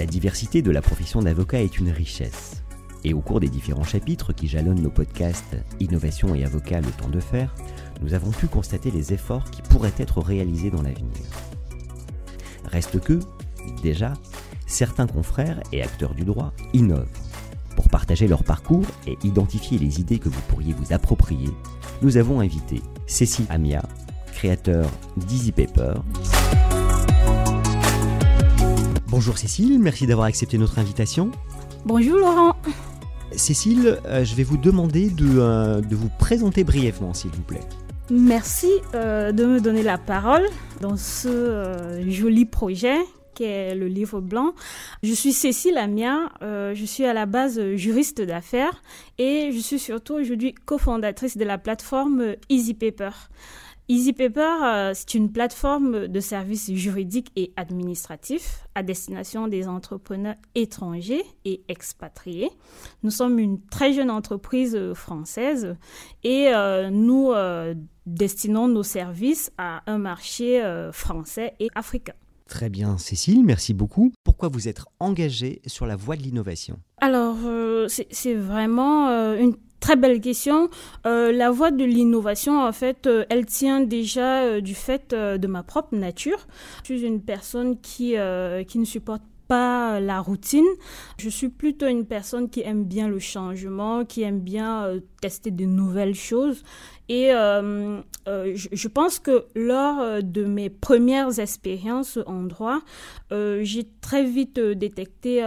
La diversité de la profession d'avocat est une richesse. Et au cours des différents chapitres qui jalonnent nos podcasts Innovation et Avocat, le temps de faire, nous avons pu constater les efforts qui pourraient être réalisés dans l'avenir. Reste que, déjà, certains confrères et acteurs du droit innovent. Pour partager leur parcours et identifier les idées que vous pourriez vous approprier, nous avons invité Cécile Amia, créateur d'Easy Paper. Bonjour Cécile, merci d'avoir accepté notre invitation. Bonjour Laurent. Cécile, euh, je vais vous demander de, euh, de vous présenter brièvement, s'il vous plaît. Merci euh, de me donner la parole dans ce joli projet qu'est le livre blanc. Je suis Cécile Amia, je suis à la base juriste d'affaires et je suis surtout aujourd'hui cofondatrice de la plateforme Easy Paper. Easy Paper, euh, c'est une plateforme de services juridiques et administratifs à destination des entrepreneurs étrangers et expatriés. Nous sommes une très jeune entreprise française et euh, nous euh, destinons nos services à un marché français et africain. Très bien, Cécile, merci beaucoup. Pourquoi vous êtes engagée sur la voie de l'innovation? Alors, c'est vraiment une Très belle question. Euh, la voie de l'innovation, en fait, euh, elle tient déjà euh, du fait de ma propre nature. Je suis une personne qui, qui ne supporte pas la routine. Je suis plutôt une personne qui aime bien le changement, qui aime bien tester de nouvelles choses. Et je, je, pense que lors de mes premières expériences en droit, j'ai très vite détecté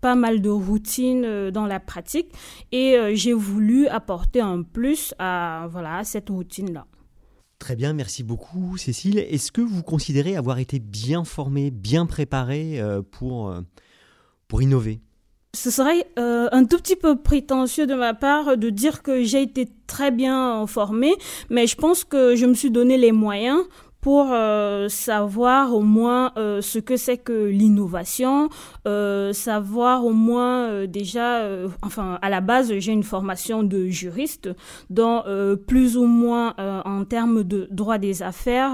pas mal de routines euh, dans la pratique et euh, j'ai voulu apporter un plus à voilà cette routine là. Très bien, merci beaucoup Cécile. Est-ce que vous considérez avoir été bien formé, bien préparé euh, pour, pour innover? Ce serait un tout petit peu prétentieux de ma part de dire que j'ai été très bien formé, mais je pense que je me suis donné les moyens pour euh, savoir au moins euh, ce que c'est que l'innovation, euh, savoir au moins déjà, enfin à la base j'ai une formation de juriste, dont plus ou moins en termes de droit des affaires,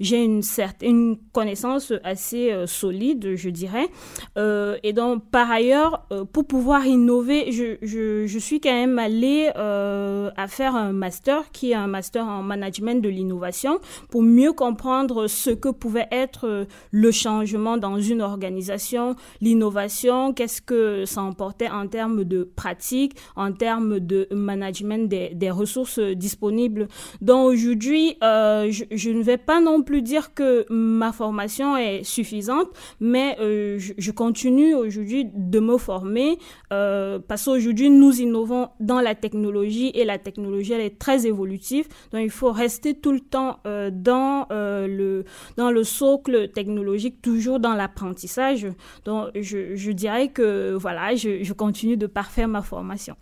j'ai une certaine connaissance assez solide, je dirais. et donc par ailleurs, pour pouvoir innover, je, je, je suis quand même allée à faire un master qui est un master en management de l'innovation pour mieux comprendre ce que pouvait être euh, le changement dans une organisation, l'innovation, qu'est-ce que ça emportait en termes de pratique, en termes de management des, ressources disponibles. Donc aujourd'hui, euh, je, ne vais pas non plus dire que ma formation est suffisante, mais euh, je, continue aujourd'hui de me former parce qu'aujourd'hui, nous innovons dans la technologie et la technologie, elle est très évolutive. Donc il faut rester tout le temps dans euh, le, dans le socle technologique, toujours dans l'apprentissage. Donc, je, dirais que voilà, je, continue de parfaire ma formation.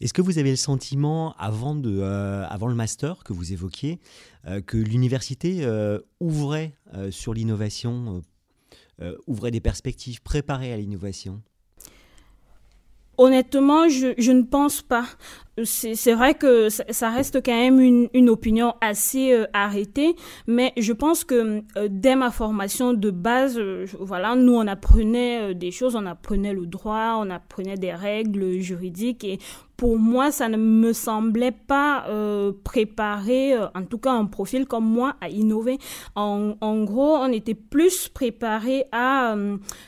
Est-ce que vous avez le sentiment, avant, de, euh, avant le master que vous évoquiez, euh, que l'université ouvrait sur l'innovation, ouvrait des perspectives, préparées à l'innovation? Honnêtement, je, je, ne pense pas c'est vrai que ça reste quand même une, opinion assez euh, arrêtée, mais je pense que euh, dès ma formation de base, euh, voilà, nous on apprenait des choses, on apprenait le droit, on apprenait des règles juridiques et pour moi, ça ne me semblait pas préparer, en tout cas un profil comme moi, à innover. En gros, on était plus préparé à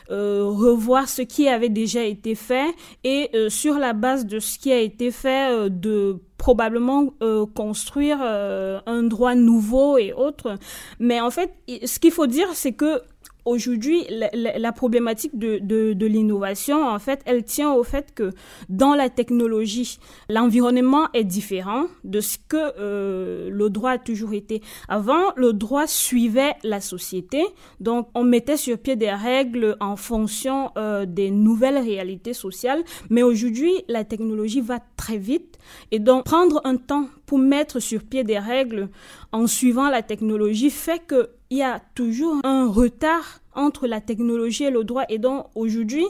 revoir ce qui avait déjà été fait et sur la base de ce qui a été fait, de probablement euh, construire euh, un droit nouveau et autres. Mais en fait, ce qu'il faut dire, c'est que aujourd'hui, la, problématique de, l'innovation, en fait, elle tient au fait que dans la technologie, l'environnement est différent de ce que euh, le droit a toujours été. Avant, le droit suivait la société, donc on mettait sur pied des règles en fonction euh, des nouvelles réalités sociales, mais aujourd'hui, la technologie va très vite. Et donc prendre un temps pour mettre sur pied des règles en suivant la technologie fait que il y a toujours un retard entre la technologie et le droit. Et donc, aujourd'hui,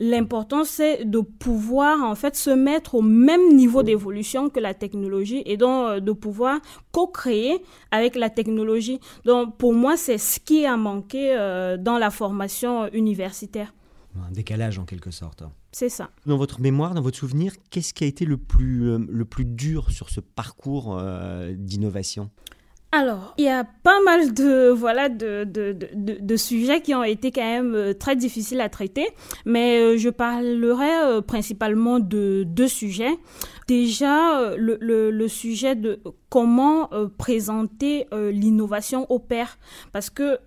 l'important, c'est de pouvoir, en fait, se mettre au même niveau d'évolution que la technologie et donc euh, de pouvoir co-créer avec la technologie. Donc, pour moi, c'est ce qui a manqué euh, dans la formation universitaire. Un décalage, en quelque sorte. C'est ça. Dans votre mémoire, dans votre souvenir, qu'est-ce qui a été le plus, euh, le plus dur sur ce parcours d'innovation? Alors, il y a pas mal de voilà de, de, de, de, sujets qui ont été quand même euh, très difficiles à traiter, mais euh, je parlerai euh, principalement de deux sujets. Déjà, le, le, le sujet de comment présenter l'innovation au père, parce que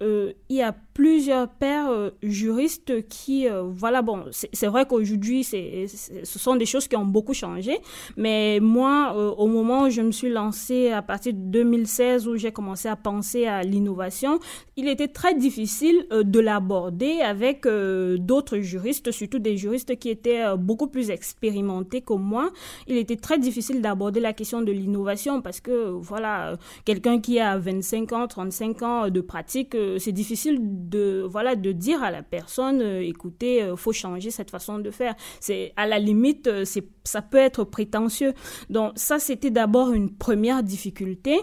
il y a plusieurs euh, juristes qui, euh, voilà, bon, c'est vrai qu'aujourd'hui, ce sont des choses qui ont beaucoup changé, mais moi, euh, au moment où je me suis lancée à partir de 2016, où j'ai commencé à penser à l'innovation, il était très difficile de l'aborder avec d'autres juristes, surtout des juristes qui étaient beaucoup plus expérimentés que moi. Il était très difficile d'aborder la question de l'innovation parce que, voilà, quelqu'un qui a 25 ans, 35 ans de pratique, c'est difficile de voilà de dire à la personne euh, écoutez euh, faut changer cette façon de faire. C'est à la limite euh, c'est ça peut être prétentieux. Donc ça c'était d'abord une première difficulté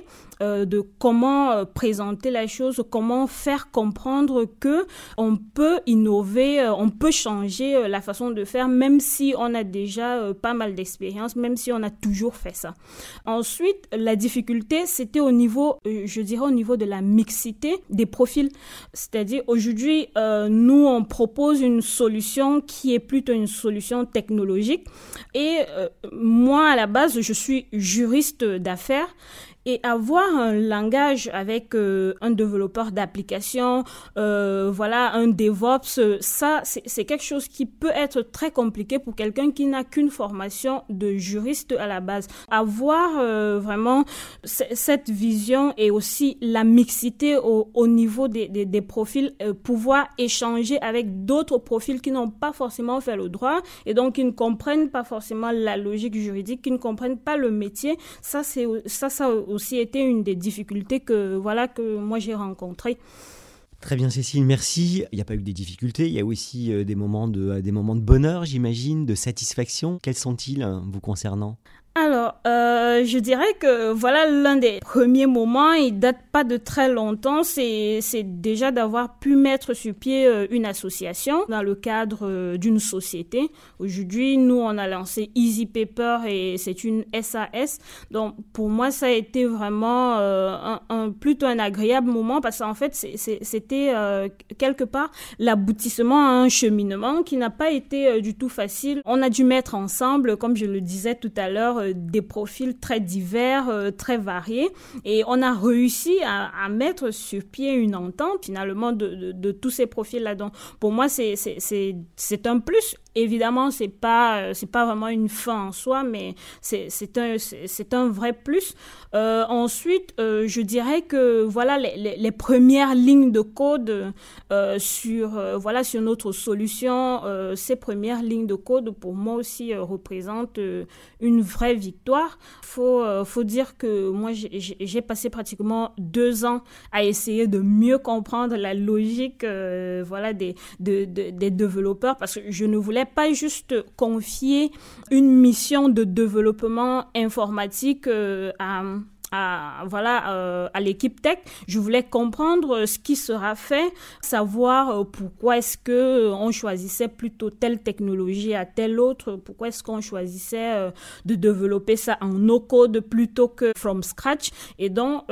de comment présenter la chose comment faire comprendre que on peut innover on peut changer la façon de faire même si on a déjà pas mal d'expérience même si on a toujours fait ça ensuite la difficulté c'était au niveau je dirais au niveau de la mixité des profils c'est-à-dire aujourd'hui, euh, nous, on propose une solution qui est plutôt une solution technologique. Et euh, moi, à la base, je suis juriste d'affaires et avoir un langage avec euh, un développeur d'application, euh, voilà, un DevOps, ça, c'est quelque chose qui peut être très compliqué pour quelqu'un qui n'a qu'une formation de juriste à la base. Avoir euh, vraiment cette vision et aussi la mixité au, au niveau des, des, profils, euh, pouvoir échanger avec d'autres profils qui n'ont pas forcément fait le droit et donc qui ne comprennent pas forcément la logique juridique, qui ne comprennent pas le métier, ça, c'est ça, ça aussi été une des difficultés que, voilà, que moi j'ai rencontrées. Très bien Cécile, merci. Il n'y a pas eu des difficultés, il y a aussi euh, des moments de, des moments de bonheur, j'imagine, de satisfaction. Quels sont-ils euh, vous concernant? Alors, euh, je dirais que voilà l'un des premiers moments, il date pas de très longtemps, c'est déjà d'avoir pu mettre sur pied euh, une association dans le cadre euh, d'une société. Aujourd'hui, nous on a lancé Easy Paper et c'est une SAS. Donc pour moi, ça a été vraiment un, un, plutôt un agréable moment parce qu'en fait, c'était quelque part l'aboutissement à un cheminement qui n'a pas été du tout facile. On a dû mettre ensemble, comme je le disais tout à l'heure, euh, des profils très divers, euh, très variés. Et on a réussi à, mettre sur pied une entente finalement de, de, tous ces profils-là. Donc pour moi, c'est un plus évidemment c'est pas euh, c'est pas vraiment une fin en soi mais c'est un c'est un vrai plus. Euh, ensuite euh, je dirais que voilà les, les, premières lignes de code sur voilà sur notre solution ces premières lignes de code pour moi aussi représentent une vraie victoire. Faut faut dire que moi j'ai passé pratiquement deux ans à essayer de mieux comprendre la logique voilà des de, de, des développeurs parce que je ne voulais pas juste confier une mission de développement informatique euh, à à, voilà, euh, à l'équipe tech. Je voulais comprendre ce qui sera fait, savoir euh, pourquoi est-ce que euh, on choisissait plutôt telle technologie à telle autre, pourquoi est-ce qu'on choisissait de développer ça en no-code plutôt que from scratch. Et donc,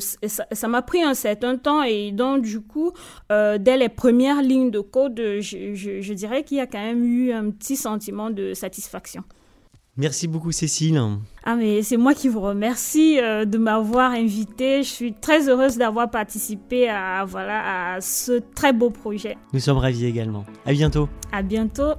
ça m'a pris un certain temps et donc, du coup, dès les premières lignes de code, je, je dirais qu'il y a quand même eu un petit sentiment de satisfaction. Merci beaucoup Cécile. Ah mais c'est moi qui vous remercie euh, de m'avoir invité. Je suis très heureuse d'avoir participé à voilà à ce très beau projet. Nous sommes ravis également. À bientôt. À bientôt.